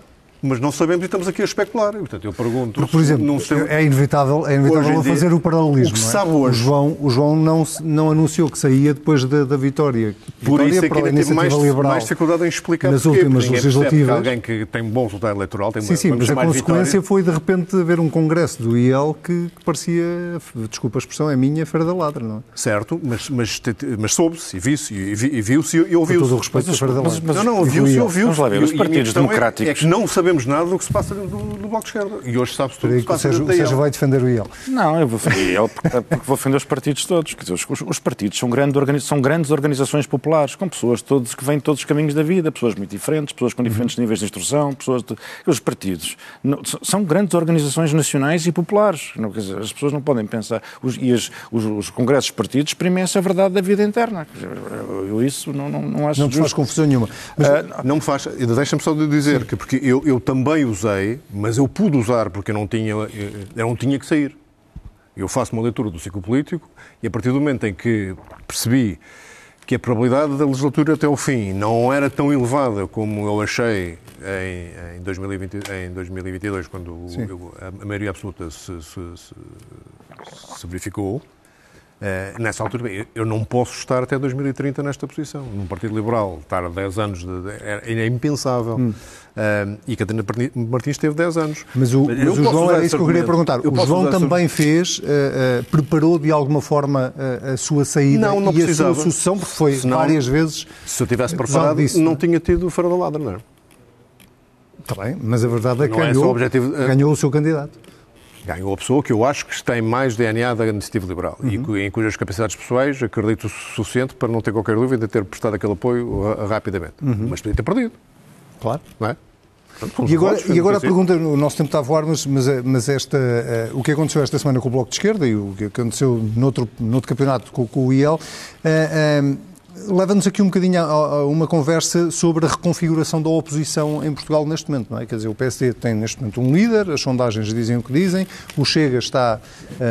Mas não sabemos e estamos aqui a especular. E, portanto, eu pergunto... Porque, por exemplo, num sistema- é inevitável, é inevitável dia, fazer o paralelismo. o que se não é? sabe hoje- O João, o João não, não anunciou que saía depois da, da vitória. Por vitória isso é que ainda tive iniciativa mais, liberal. mais dificuldade em explicar nas porquê, últimas que legislativas. alguém que tem um bom resultado eleitoral tem Sim, sim, mas a consequência vitória. foi de repente haver um congresso do IEL que, que parecia, desculpa a expressão, é minha, Feira da Ladra, não é? Certo, mas, mas, mas soube-se e viu-se e, vi- e viu-se e Com ouviu-se. todo o respeito à Feira da mas- Ladra. mas- Não, não, ouviu-se e ouviu-se. Os partidos é- democráticos- É que não sabemos nada do que se passa do, do Bloco de Esquerda. E hoje sabe-se tudo o que o se passa da o IEL. vai defender o IEL. Não, eu vou defender ele porque, [LAUGHS] porque vou defender os partidos todos. Quer dizer, os, os partidos são, grande são grandes organizações populares, com pessoas todos, que vêm de todos os caminhos da vida, pessoas muito diferentes, pessoas com diferentes níveis de instrução, pessoas de... Os partidos não- são grandes organizações nacionais e populares. Não, quer dizer, as pessoas não podem pensar... Os, e as- os, os congressos de partidos exprimem essa verdade da vida interna. Eu, eu isso não, não, não acho Não te faz confusão nenhuma. Mas, Não me faz. Deixa-me só de dizer que porque eu, eu também usei, mas eu pude usar porque eu não tinha, eu não tinha que sair. Eu faço uma leitura do ciclo político e a partir do momento em que percebi que a probabilidade da legislatura até ao fim não era tão elevada como eu achei em, em, 2020, em 2022, quando o- eu- a, maioria absoluta se, se- se- se verificou, eh, nessa altura, eu- não posso estar até 2030 nesta posição. Num Partido Liberal, estar 10 anos de, de- é, é impensável. Eh, e Catarina Martins teve 10 anos. Mas o, mas o João era isso que eu queria perguntar. Eu o João também fez, eh, eh, preparou de alguma forma eh, a sua saída Não, não e a precisava. sua sucessão, porque foi Senão- várias vezes. Se eu tivesse preparado, disso, não tinha tido o Faro da Ladra, não é? Está bem, mas a verdade é que Não é ganhou, objetivo- ganhou o seu candidato. Ganhou a pessoa que eu acho que tem mais DNA da iniciativa liberal e cu- em cujas capacidades pessoais acredito o suficiente para não ter qualquer dúvida de ter prestado aquele apoio ra- rapidamente. Mas podia ter perdido, Claro. não é? Portanto, E agora, votos, e agora a pergunta, o nosso tempo está a voar, mas, mas, eh, mas esta, eh, o que aconteceu esta semana com o Bloco de Esquerda e o que aconteceu noutro, noutro campeonato com, com o IEL, eh, eh, leva-nos aqui um bocadinho a, a uma conversa sobre a reconfiguração da oposição em Portugal neste momento, não é? Quer dizer, o PSD tem neste momento um líder, as sondagens dizem o que dizem, o Chega está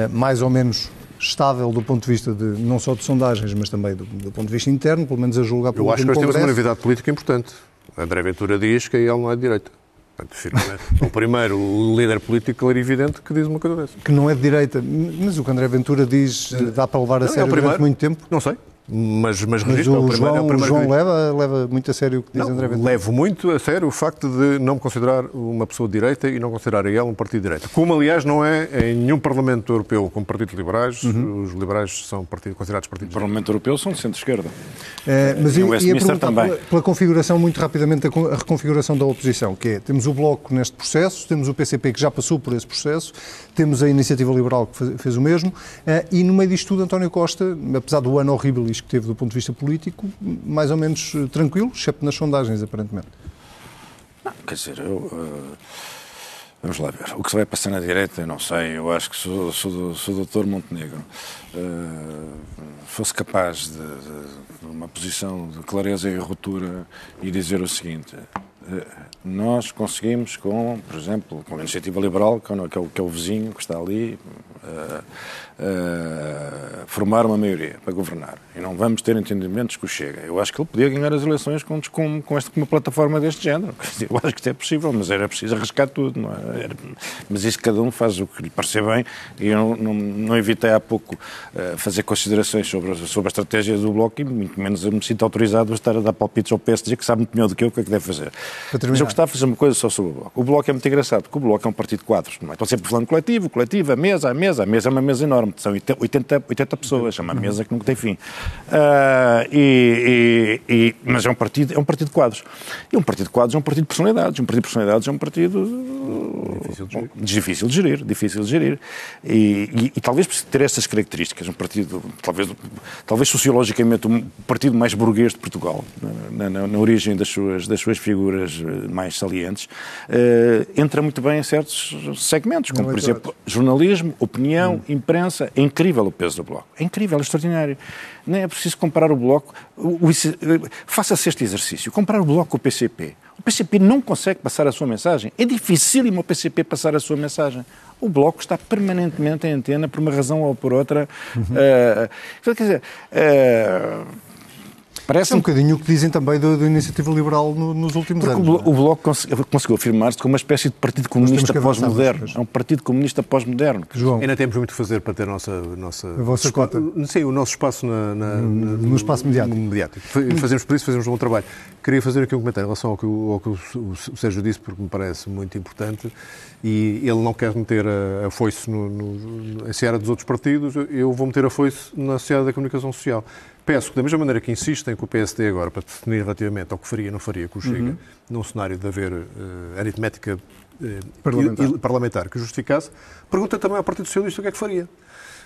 mais ou menos estável do ponto de vista de, não só de sondagens, mas também do, do ponto de vista interno, pelo menos a julgar pelo Eu acho que nós temos uma novidade política importante. André Ventura diz que ele não é de direita. Portanto, [LAUGHS] o primeiro o líder político clarividente que diz uma coisa dessa. que não é de direita, mas o que André Ventura diz dá para levar a Não, é o sério durante primeiro. muito tempo. Não sei, mas, mas, Mas registro, é o primeiro- João, é o primeiro João leva, leva muito a sério o que diz Não, André Ventura. levo muito a sério o facto de não me considerar uma pessoa de direita e não considerar a ele um partido de direita. Como, aliás, não é em nenhum Parlamento Europeu com partidos liberais, Uhum. os liberais são partido, considerados partidos O Parlamento Europeu são de centro-esquerda. Eh, mas E eu o ia perguntar também. pela, pela configuração, muito rapidamente, a reconfiguração da oposição, que é, temos o Bloco neste processo, temos o PCP que já passou por esse processo, temos a Iniciativa Liberal que fez, fez o mesmo, eh, e no meio disto tudo, António Costa, apesar do ano horrível que teve do ponto de vista político, mais ou menos eh, tranquilo, exceto nas sondagens, aparentemente. Quer dizer, eu. eh, vamos lá ver. O que se vai passar na direita, eu não sei. Eu acho que se o- doutor Montenegro eh, fosse capaz de, de- uma posição de clareza e ruptura e dizer o seguinte. Nós conseguimos com, por exemplo, com a iniciativa liberal, que é o, que é o- é vizinho que está ali, eh, eh, formar uma maioria para governar. E não vamos ter entendimentos que o Chega. Eu acho que ele podia ganhar as eleições com, com, com, esta, com uma plataforma deste género. Eu acho que isto é possível, mas era preciso arriscar tudo. Não é? Era- mas isso cada um faz o que lhe parecer bem. E eu não, não, não evitei há pouco eh, fazer considerações sobre, a- sobre a estratégia do Bloco e muito menos eu me sinto autorizado a estar a dar palpites ao PSD que sabe muito melhor do que eu o que é que deve fazer. Mas eu gostava de fazer uma coisa só sobre o Bloco. O Bloco é muito engraçado, porque o Bloco é um partido de quadros. Não é? Estão sempre falando coletivo, coletivo, a mesa, a mesa. A mesa é uma mesa enorme, são 80, 80 pessoas, é uma mesa que nunca tem fim. Ah, e, e- e- mas é um, partido, é um partido de quadros. E um partido de quadros é um partido de personalidades. Um partido de personalidades é um partido Difícil de gerir. difícil de gerir, difícil de gerir. E, e- talvez por ter estas características, um partido, talvez, talvez sociologicamente, um partido mais burguês de Portugal, na, na- na origem das suas, das suas figuras eh, mais salientes, eh, entra muito bem em certos segmentos, como por exemplo jornalismo, opinião, imprensa. É incrível o peso do Bloco. É incrível, é extraordinário. Nem é preciso comparar o Bloco. Faça-se este exercício. Comparar o Bloco com o PCP. O PCP não consegue passar a sua mensagem. É dificílimo o PCP passar a sua mensagem. O Bloco está permanentemente em antena por uma razão ou por outra. Eh, quer dizer, eh, Parece é um bocadinho o que dizem também da, iniciativa liberal no, nos últimos Porque anos. O, o Bloco conseguiu, conseguiu afirmar-se como uma espécie de partido comunista pós-moderno. É um partido comunista pós-moderno. João. Ainda temos muito a fazer para ter a nossa. nossa a vossa cota. Sim, o nosso espaço na, na, no, no, espaço mediático. Mediático. Fazemos por isso, fazemos um bom trabalho. Queria fazer aqui um comentário em relação ao que, ao que o, o, Sérgio disse, porque me parece muito importante. E ele não quer meter a, a foice no, no, na seara dos outros partidos, eu vou meter a foice na seara da comunicação social. Peço que, da mesma maneira que insistem com o PSD agora para definir relativamente ao que faria e não faria com o Chega, uhum. num cenário de haver uh, aritmética uh, parlamentar. Il, parlamentar que justificasse, pergunta também ao Partido Socialista o que é que faria.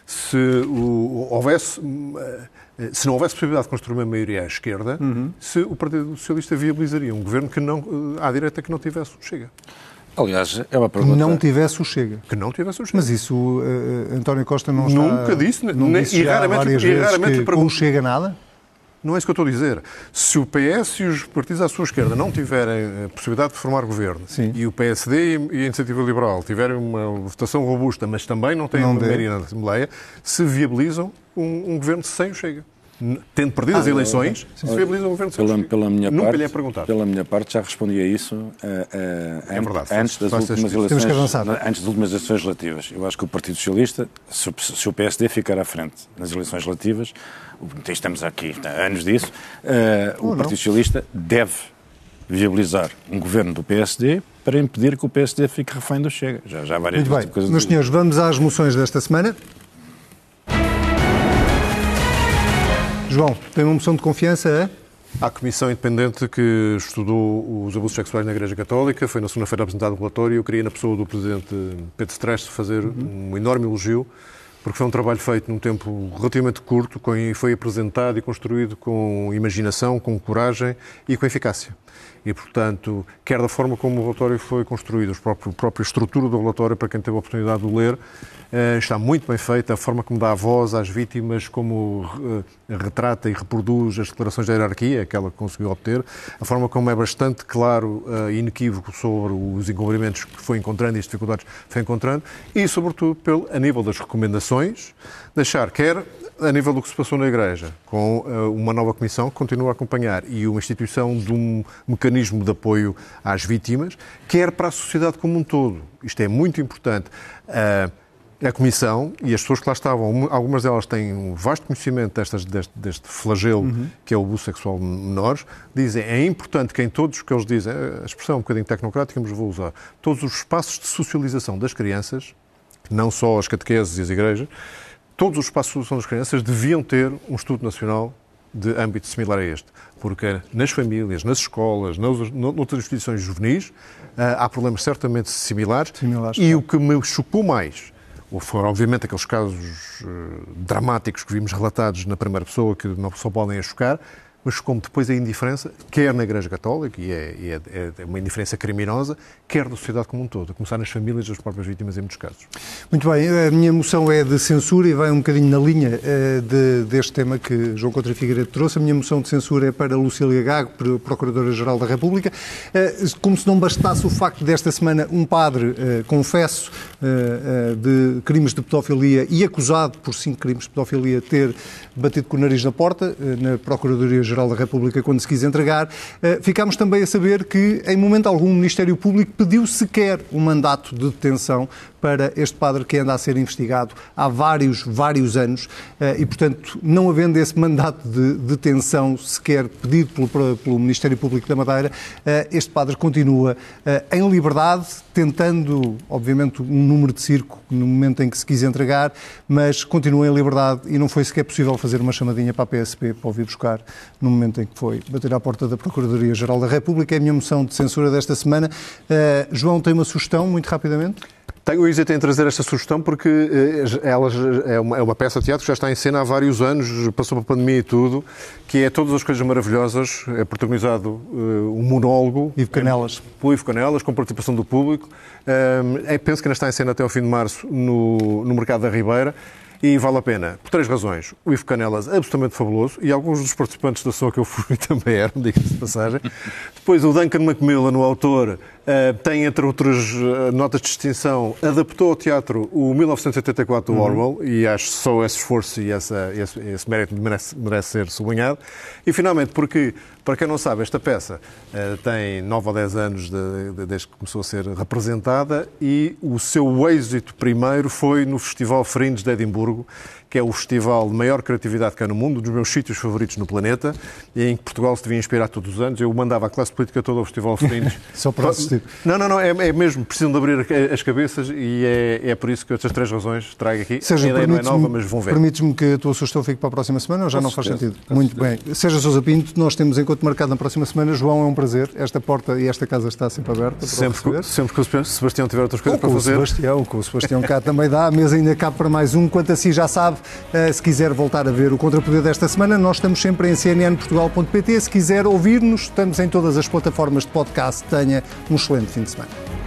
Se, o, houvesse, uh, se não houvesse possibilidade de construir uma maioria à esquerda, uhum. se o Partido Socialista viabilizaria um governo que não, à direita que não tivesse o Chega. Aliás, é uma pergunta. Que não tivesse o Chega. Que não tivesse o Chega. Mas isso uh, António Costa não está... Nunca disse. Não nem, disse e raramente, e raramente que com o Chega nada? Não é isso que eu estou a dizer. Se o PS e os partidos à sua esquerda não tiverem a possibilidade de formar governo Sim. e o PSD e a Iniciativa Liberal tiverem uma votação robusta, mas também não têm não maioria na Assembleia, se viabilizam um, um governo sem o Chega tendo perdido ah, as eleições, se viabiliza o governo pela, pela minha Nunca parte, lhe é perguntado. Pela minha parte, já respondi a isso uh, uh, é verdade, antes das últimas eleições. Antes das últimas eleições relativas. Eu acho que o Partido Socialista, se, se o PSD ficar à frente nas eleições relativas, estamos aqui há anos disso, uh, o Partido Socialista deve viabilizar um governo do PSD para impedir que o PSD fique refém do Chega. Já, já várias Muito bem. Coisas Meus senhores, vamos às moções desta semana. João, tem uma moção de confiança é? A Comissão Independente que estudou os abusos sexuais na Igreja Católica foi na segunda-feira apresentado um relatório eu queria, na pessoa do Presidente Pedro Streste, fazer uhum. um enorme elogio, porque foi um trabalho feito num tempo relativamente curto foi apresentado e construído com imaginação, com coragem e com eficácia. E, portanto, quer da forma como o relatório foi construído, a própria, estrutura do relatório, para quem teve a oportunidade de ler, eh, está muito bem feita, a forma como dá a voz às vítimas, como eh, retrata e reproduz as declarações da hierarquia que ela conseguiu obter, a forma como é bastante claro eh, e inequívoco sobre os encobrimentos que foi encontrando e as dificuldades que foi encontrando, e, sobretudo, pelo, a nível das recomendações, deixar quer a nível do que se passou na Igreja, com uma nova comissão que continua a acompanhar e uma instituição de um mecanismo de apoio às vítimas, quer para a sociedade como um todo. Isto é muito importante. Uh, a Comissão e as pessoas que lá estavam, algumas delas têm um vasto conhecimento destas, deste, deste flagelo uhum. que é o abuso sexual de menores, dizem é importante que em todos os que eles dizem, a expressão é um bocadinho tecnocrática, mas vou usar, todos os espaços de socialização das crianças, não só as catequeses e as igrejas, todos os espaços de socialização das crianças deviam ter um estudo nacional de âmbito similar a este, porque nas famílias, nas escolas, nas, noutras instituições juvenis, ah, há problemas certamente similares, similares e o que me chocou mais foram, obviamente, aqueles casos uh, dramáticos que vimos relatados na primeira pessoa que não só podem chocar, mas como depois a indiferença, quer na Igreja Católica, e é, e é, é uma indiferença criminosa, quer da sociedade como um todo, a começar nas famílias das próprias vítimas em muitos casos. Muito bem, a minha moção é de censura e vai um bocadinho na linha uh, de, deste tema que João Contra Figueiredo trouxe. A minha moção de censura é para Lucília Gago, Procuradora-Geral da República. Uh, como se não bastasse o facto desta semana um padre, uh, confesso, de crimes de pedofilia e acusado por cinco crimes de pedofilia ter batido com o nariz na porta na Procuradoria-Geral Procurador-Geral da República quando se quis entregar. Eh, ficámos também a saber que, em momento algum, o Ministério Público pediu sequer um mandato de detenção para este padre que anda a ser investigado há vários, vários anos eh, e, portanto, não havendo esse mandato de detenção sequer pedido pelo, pelo Ministério Público da Madeira, eh, este padre continua em liberdade, tentando, obviamente, um número de circo no momento em que se quis entregar, mas continua em liberdade e não foi sequer possível fazer uma chamadinha para a PSP para ouvir buscar no momento em que foi bater à porta da Procuradoria-Geral da República. É a minha moção de censura desta semana. João, tem uma sugestão, muito rapidamente? Tenho o êxito em trazer esta sugestão porque uh, ela é uma, é uma, peça de teatro que já está em cena há vários anos, passou para a pandemia e tudo, que é Todas as Coisas Maravilhosas, é protagonizado uh, um monólogo. Ivo Canelas. Por Ivo Canelas, com participação do público. é, penso que ainda está em cena até ao fim de março no, no Mercado da Ribeira. E vale a pena, por três razões. O Ivo Canelas, absolutamente fabuloso, e alguns dos participantes da SOA que eu fui [LAUGHS] também eram, diga-se de passagem. Depois o Duncan Macmillan, o autor, tem, entre outras uh, notas de distinção, adaptou ao teatro o 1984 do uhum. Orwell e acho só esse esforço e essa, esse, esse mérito merece, merece, ser sublinhado. E finalmente, porque, para quem não sabe, esta peça uh, tem 9 ou 10 anos de, de, desde que começou a ser representada e o seu êxito primeiro foi no Festival Fringe de Edimburgo, que é o festival de maior criatividade que há no mundo, um dos meus sítios favoritos no planeta, e em que Portugal se devia inspirar todos os anos. Eu mandava a classe política toda ao Festival [LAUGHS] Fringe. Só para assistir. Não, não, não, é, é, mesmo, precisam de abrir as cabeças e é, é por isso que estas três razões trago aqui. Seja, a ideia não é nova, mas vão ver. Permites-me que a tua sugestão fique para a próxima semana ou já não faz sentido? Muito bem. Seja Sousa Pinto, nós temos encontro marcado na próxima semana. João, é um prazer. Esta porta e esta casa está sempre aberta. Sempre, que, sempre que o Sebastião tiver outras coisas para fazer. Com o Sebastião, com o Sebastião cá também dá. A mesa ainda cabe para mais um. Quanto a si já sabe, eh, se quiser quiser voltar a ver o Contrapoder desta semana, nós estamos sempre em cnnportugal.pt. Se quiser ouvir-nos, estamos em todas as plataformas de podcast. Tenha um excelente fim de semana.